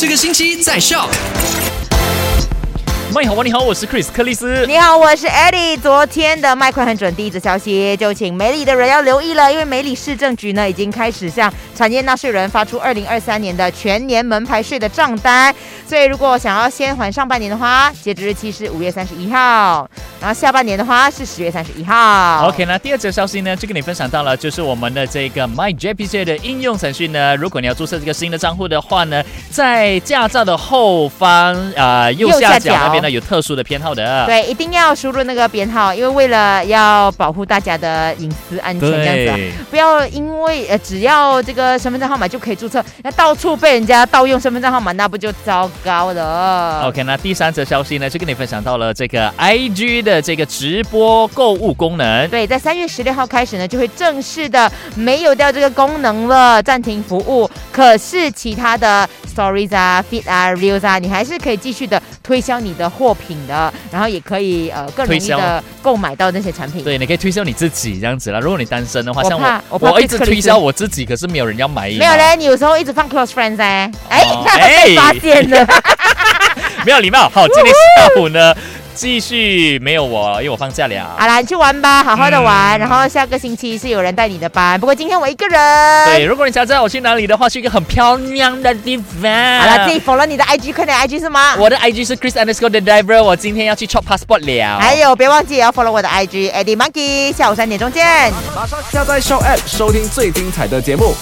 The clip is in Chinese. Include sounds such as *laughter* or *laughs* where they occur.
这个星期在 Shop。麦好，你好，我是 Chris 克里斯。你好，我是 Eddie。昨天的麦快很准，第一则消息就请美里的人要留意了，因为美里市政局呢已经开始向产业纳税人发出二零二三年的全年门牌税的账单，所以如果想要先还上半年的话，截止日期是五月三十一号，然后下半年的话是十月三十一号。OK，那第二则消息呢，就跟你分享到了，就是我们的这个 MyJPJ 的应用程序呢，如果你要注册这个新的账户的话呢，在驾照的后方啊、呃右右下下角角那边呢有特殊的编号的。对，一定要输入那个编号，因为为了要保护大家的隐私安全，这样子、不要因为呃只要这个身份证号码就可以注册，那到处被人家盗用身份证号码，那不就糟糕了 OK，那第三则消息呢，就跟你分享到了这个 IG 的这个直播购物功能。对，在三月十六号开始呢，就会正式的没有掉这个功能了，暂停服务。可是其他的 Stories 啊、Fit 啊、Reels 啊，你还是可以继续的推销你的货品的，然后也可以呃更容易的购买到那些产品。对，你可以推销你自己这样子啦。如果你单身的话，像怕我我，我一直推销我自己，可是没有人要买。没有嘞，你有时候一直放 close friends 哎，哎哦，被 *laughs* 发现了。*laughs* 没有礼貌。好，今天下午呢，继续没有我，因为我放假了。好啦，你去玩吧，好好的玩。嗯然后下个星期是有人带你的班，不过今天我一个人。对，如果你想知道我去哪里的话，去一个很漂亮的地方。好了，自己 follow 你的 IG，快点 IG 是吗？我的 IG 是 Chris underscore the driver，我今天要去 chop passport 了。还有，别忘记也要 follow 我的 IG Eddie Monkey，下午三点钟见。马上下载 Show App 收听最精彩的节目。